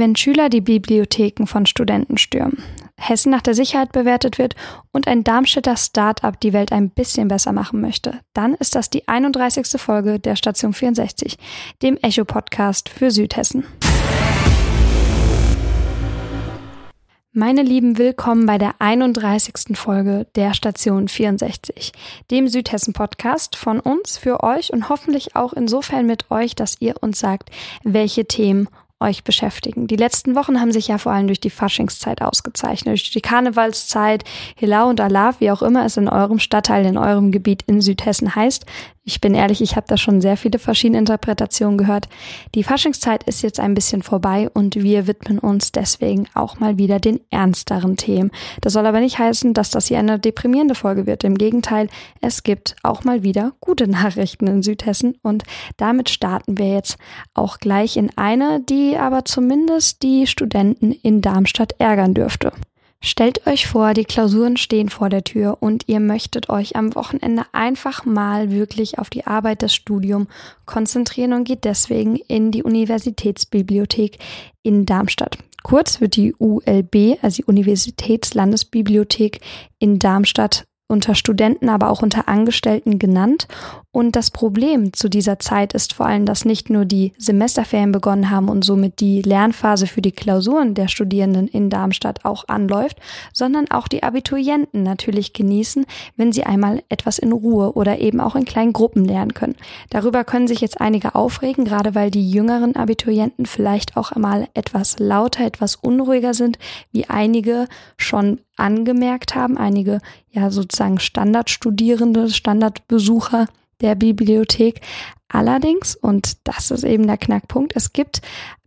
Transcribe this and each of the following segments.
Wenn Schüler die Bibliotheken von Studenten stürmen, Hessen nach der Sicherheit bewertet wird und ein Darmstädter Start-up die Welt ein bisschen besser machen möchte, dann ist das die 31. Folge der Station 64, dem Echo-Podcast für Südhessen. Meine Lieben, willkommen bei der 31. Folge der Station 64, dem Südhessen-Podcast von uns für euch und hoffentlich auch insofern mit euch, dass ihr uns sagt, welche Themen euch beschäftigen. Die letzten Wochen haben sich ja vor allem durch die Faschingszeit ausgezeichnet, durch die Karnevalszeit, Hilau und Alav, wie auch immer es in eurem Stadtteil, in eurem Gebiet in Südhessen heißt. Ich bin ehrlich, ich habe da schon sehr viele verschiedene Interpretationen gehört. Die Faschingszeit ist jetzt ein bisschen vorbei und wir widmen uns deswegen auch mal wieder den ernsteren Themen. Das soll aber nicht heißen, dass das hier eine deprimierende Folge wird. Im Gegenteil, es gibt auch mal wieder gute Nachrichten in Südhessen und damit starten wir jetzt auch gleich in eine, die aber zumindest die Studenten in Darmstadt ärgern dürfte. Stellt euch vor, die Klausuren stehen vor der Tür und ihr möchtet euch am Wochenende einfach mal wirklich auf die Arbeit des Studiums konzentrieren und geht deswegen in die Universitätsbibliothek in Darmstadt. Kurz wird die ULB, also die Universitätslandesbibliothek in Darmstadt unter Studenten, aber auch unter Angestellten genannt. Und das Problem zu dieser Zeit ist vor allem, dass nicht nur die Semesterferien begonnen haben und somit die Lernphase für die Klausuren der Studierenden in Darmstadt auch anläuft, sondern auch die Abiturienten natürlich genießen, wenn sie einmal etwas in Ruhe oder eben auch in kleinen Gruppen lernen können. Darüber können sich jetzt einige aufregen, gerade weil die jüngeren Abiturienten vielleicht auch einmal etwas lauter, etwas unruhiger sind, wie einige schon angemerkt haben, einige ja sozusagen Standardstudierende, Standardbesucher der Bibliothek. Allerdings, und das ist eben der Knackpunkt, es gibt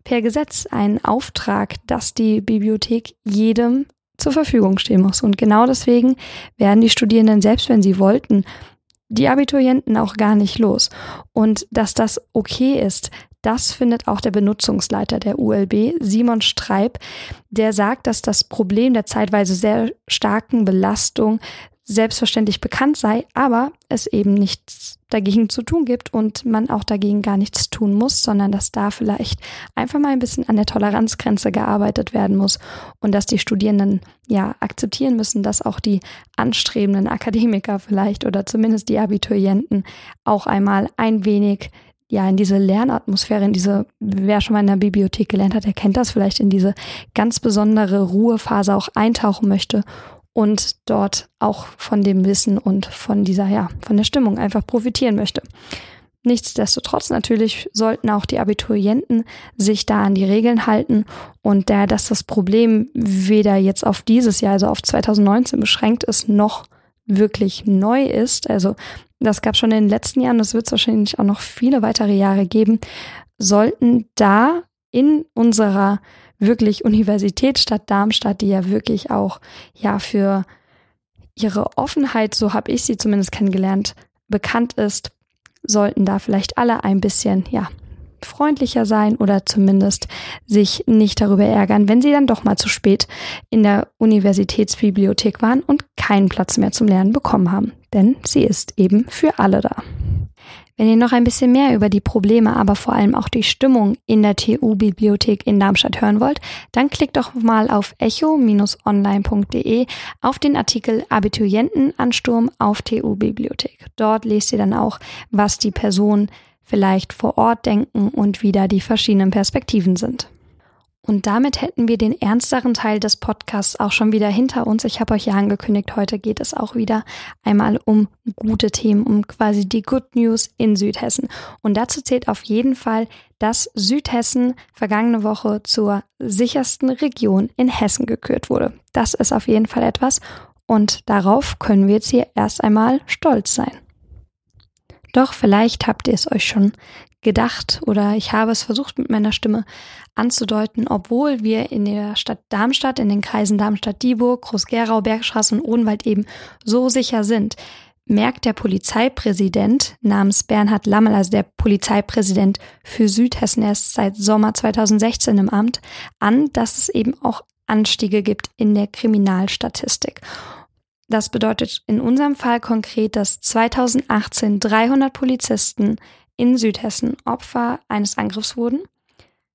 per Gesetz einen Auftrag, dass die Bibliothek jedem zur Verfügung stehen muss. Und genau deswegen werden die Studierenden, selbst wenn sie wollten, die Abiturienten auch gar nicht los. Und dass das okay ist, das findet auch der Benutzungsleiter der ULB, Simon Streib, der sagt, dass das Problem der zeitweise sehr starken Belastung selbstverständlich bekannt sei, aber es eben nichts dagegen zu tun gibt und man auch dagegen gar nichts tun muss, sondern dass da vielleicht einfach mal ein bisschen an der Toleranzgrenze gearbeitet werden muss und dass die Studierenden ja akzeptieren müssen, dass auch die anstrebenden Akademiker vielleicht oder zumindest die Abiturienten auch einmal ein wenig ja, in diese Lernatmosphäre, in diese, wer schon mal in der Bibliothek gelernt hat, der kennt das vielleicht, in diese ganz besondere Ruhephase auch eintauchen möchte und dort auch von dem Wissen und von dieser, ja, von der Stimmung einfach profitieren möchte. Nichtsdestotrotz natürlich sollten auch die Abiturienten sich da an die Regeln halten und da dass das Problem weder jetzt auf dieses Jahr, also auf 2019 beschränkt ist, noch wirklich neu ist, also das gab schon in den letzten Jahren, das wird es wahrscheinlich auch noch viele weitere Jahre geben, sollten da in unserer wirklich Universitätsstadt Darmstadt, die ja wirklich auch ja für ihre Offenheit, so habe ich sie zumindest kennengelernt, bekannt ist, sollten da vielleicht alle ein bisschen ja freundlicher sein oder zumindest sich nicht darüber ärgern, wenn sie dann doch mal zu spät in der Universitätsbibliothek waren und keinen Platz mehr zum Lernen bekommen haben. Denn sie ist eben für alle da. Wenn ihr noch ein bisschen mehr über die Probleme, aber vor allem auch die Stimmung in der TU-Bibliothek in Darmstadt hören wollt, dann klickt doch mal auf echo-online.de auf den Artikel Abiturientenansturm auf TU-Bibliothek. Dort lest ihr dann auch, was die Person vielleicht vor Ort denken und wieder die verschiedenen Perspektiven sind. Und damit hätten wir den ernsteren Teil des Podcasts auch schon wieder hinter uns. Ich habe euch ja angekündigt, heute geht es auch wieder einmal um gute Themen, um quasi die Good News in Südhessen. Und dazu zählt auf jeden Fall, dass Südhessen vergangene Woche zur sichersten Region in Hessen gekürt wurde. Das ist auf jeden Fall etwas. Und darauf können wir jetzt hier erst einmal stolz sein. Doch vielleicht habt ihr es euch schon gedacht oder ich habe es versucht mit meiner Stimme anzudeuten, obwohl wir in der Stadt Darmstadt, in den Kreisen Darmstadt-Dieburg, Groß-Gerau, Bergstraße und Odenwald eben so sicher sind, merkt der Polizeipräsident namens Bernhard Lammel, also der Polizeipräsident für Südhessen, er ist seit Sommer 2016 im Amt, an, dass es eben auch Anstiege gibt in der Kriminalstatistik. Das bedeutet in unserem Fall konkret, dass 2018 300 Polizisten in Südhessen Opfer eines Angriffs wurden.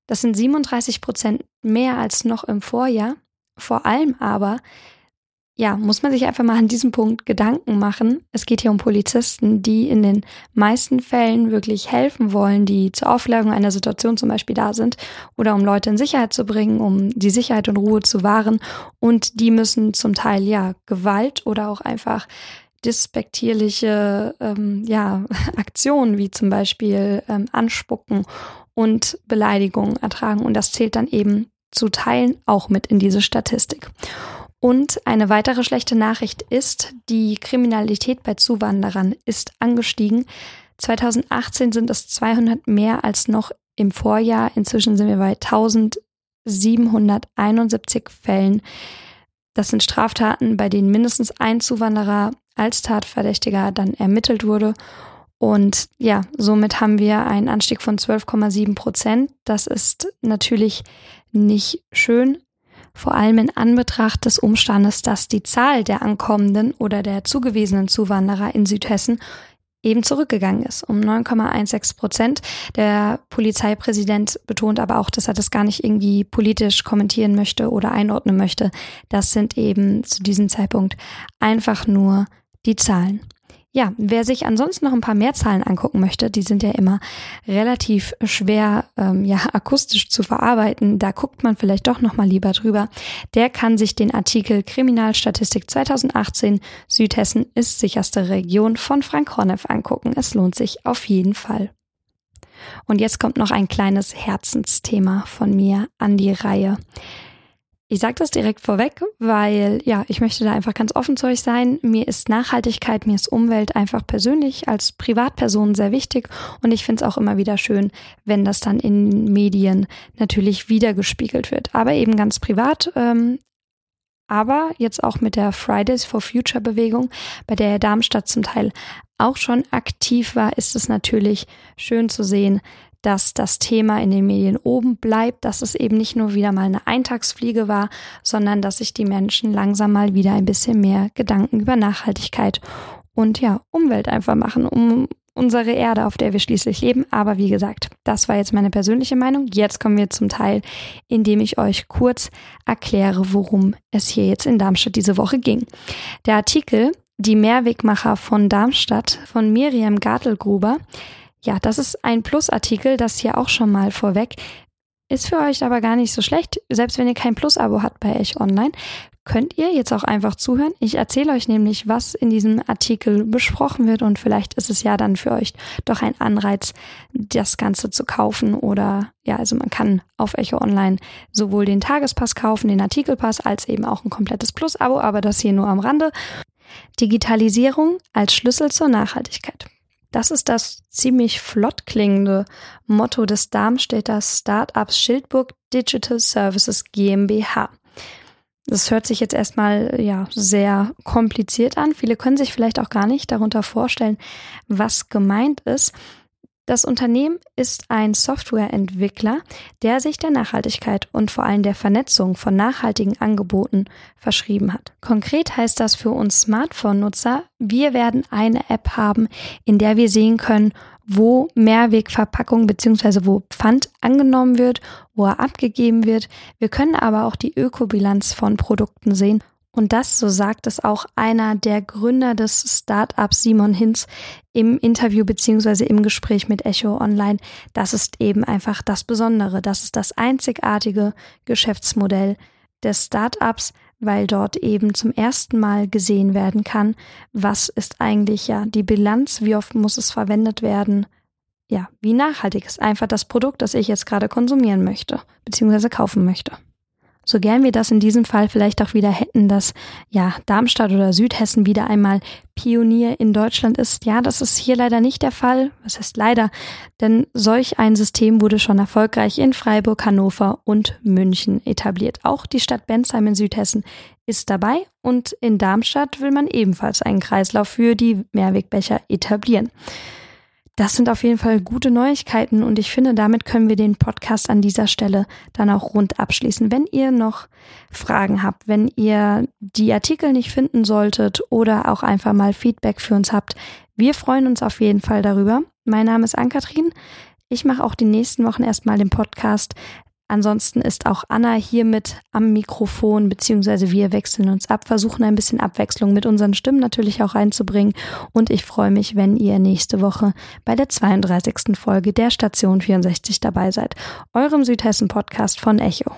Das sind 37 Prozent mehr als noch im Vorjahr. Vor allem aber ja, muss man sich einfach mal an diesem Punkt Gedanken machen. Es geht hier um Polizisten, die in den meisten Fällen wirklich helfen wollen, die zur Aufklärung einer Situation zum Beispiel da sind oder um Leute in Sicherheit zu bringen, um die Sicherheit und Ruhe zu wahren. Und die müssen zum Teil ja Gewalt oder auch einfach dispektierliche ähm, ja, Aktionen wie zum Beispiel ähm, Anspucken und Beleidigungen ertragen. Und das zählt dann eben zu Teilen auch mit in diese Statistik. Und eine weitere schlechte Nachricht ist, die Kriminalität bei Zuwanderern ist angestiegen. 2018 sind es 200 mehr als noch im Vorjahr. Inzwischen sind wir bei 1771 Fällen. Das sind Straftaten, bei denen mindestens ein Zuwanderer als Tatverdächtiger dann ermittelt wurde. Und ja, somit haben wir einen Anstieg von 12,7 Prozent. Das ist natürlich nicht schön, vor allem in Anbetracht des Umstandes, dass die Zahl der ankommenden oder der zugewiesenen Zuwanderer in Südhessen eben zurückgegangen ist, um 9,16 Prozent. Der Polizeipräsident betont aber auch, dass er das gar nicht irgendwie politisch kommentieren möchte oder einordnen möchte. Das sind eben zu diesem Zeitpunkt einfach nur die Zahlen. Ja, wer sich ansonsten noch ein paar mehr Zahlen angucken möchte, die sind ja immer relativ schwer ähm, ja akustisch zu verarbeiten. Da guckt man vielleicht doch noch mal lieber drüber. Der kann sich den Artikel Kriminalstatistik 2018 Südhessen ist sicherste Region von Frank Horneff angucken. Es lohnt sich auf jeden Fall. Und jetzt kommt noch ein kleines Herzensthema von mir an die Reihe. Ich sage das direkt vorweg, weil ja, ich möchte da einfach ganz offen zu euch sein. Mir ist Nachhaltigkeit, mir ist Umwelt einfach persönlich als Privatperson sehr wichtig und ich finde es auch immer wieder schön, wenn das dann in Medien natürlich wiedergespiegelt wird. Aber eben ganz privat. Ähm, aber jetzt auch mit der Fridays for Future Bewegung, bei der Darmstadt zum Teil auch schon aktiv war, ist es natürlich schön zu sehen, dass das Thema in den Medien oben bleibt, dass es eben nicht nur wieder mal eine Eintagsfliege war, sondern dass sich die Menschen langsam mal wieder ein bisschen mehr Gedanken über Nachhaltigkeit und ja, Umwelt einfach machen, um unsere Erde, auf der wir schließlich leben. Aber wie gesagt, das war jetzt meine persönliche Meinung. Jetzt kommen wir zum Teil, in dem ich euch kurz erkläre, worum es hier jetzt in Darmstadt diese Woche ging. Der Artikel Die Mehrwegmacher von Darmstadt von Miriam Gartelgruber ja, das ist ein Plusartikel, das hier auch schon mal vorweg. Ist für euch aber gar nicht so schlecht. Selbst wenn ihr kein Plus-Abo habt bei Ech Online, könnt ihr jetzt auch einfach zuhören. Ich erzähle euch nämlich, was in diesem Artikel besprochen wird und vielleicht ist es ja dann für euch doch ein Anreiz, das Ganze zu kaufen oder ja, also man kann auf Echo Online sowohl den Tagespass kaufen, den Artikelpass, als eben auch ein komplettes Plus-Abo, aber das hier nur am Rande. Digitalisierung als Schlüssel zur Nachhaltigkeit. Das ist das ziemlich flott klingende Motto des Darmstädter Startups Schildburg Digital Services GmbH. Das hört sich jetzt erstmal ja sehr kompliziert an. Viele können sich vielleicht auch gar nicht darunter vorstellen, was gemeint ist. Das Unternehmen ist ein Softwareentwickler, der sich der Nachhaltigkeit und vor allem der Vernetzung von nachhaltigen Angeboten verschrieben hat. Konkret heißt das für uns Smartphone-Nutzer, wir werden eine App haben, in der wir sehen können, wo Mehrwegverpackung bzw. wo Pfand angenommen wird, wo er abgegeben wird. Wir können aber auch die Ökobilanz von Produkten sehen und das, so sagt es auch einer der Gründer des Startups Simon Hinz im Interview beziehungsweise im Gespräch mit Echo Online. Das ist eben einfach das Besondere. Das ist das einzigartige Geschäftsmodell des Startups, weil dort eben zum ersten Mal gesehen werden kann, was ist eigentlich ja die Bilanz, wie oft muss es verwendet werden, ja, wie nachhaltig ist einfach das Produkt, das ich jetzt gerade konsumieren möchte, beziehungsweise kaufen möchte so gern wir das in diesem Fall vielleicht auch wieder hätten, dass ja Darmstadt oder Südhessen wieder einmal Pionier in Deutschland ist. Ja, das ist hier leider nicht der Fall. Was heißt leider? Denn solch ein System wurde schon erfolgreich in Freiburg, Hannover und München etabliert. Auch die Stadt Bensheim in Südhessen ist dabei und in Darmstadt will man ebenfalls einen Kreislauf für die Mehrwegbecher etablieren. Das sind auf jeden Fall gute Neuigkeiten und ich finde, damit können wir den Podcast an dieser Stelle dann auch rund abschließen. Wenn ihr noch Fragen habt, wenn ihr die Artikel nicht finden solltet oder auch einfach mal Feedback für uns habt, wir freuen uns auf jeden Fall darüber. Mein Name ist Ann-Kathrin. Ich mache auch die nächsten Wochen erstmal den Podcast. Ansonsten ist auch Anna hier mit am Mikrofon, beziehungsweise wir wechseln uns ab, versuchen ein bisschen Abwechslung mit unseren Stimmen natürlich auch reinzubringen. Und ich freue mich, wenn ihr nächste Woche bei der 32. Folge der Station 64 dabei seid, eurem Südhessen-Podcast von Echo.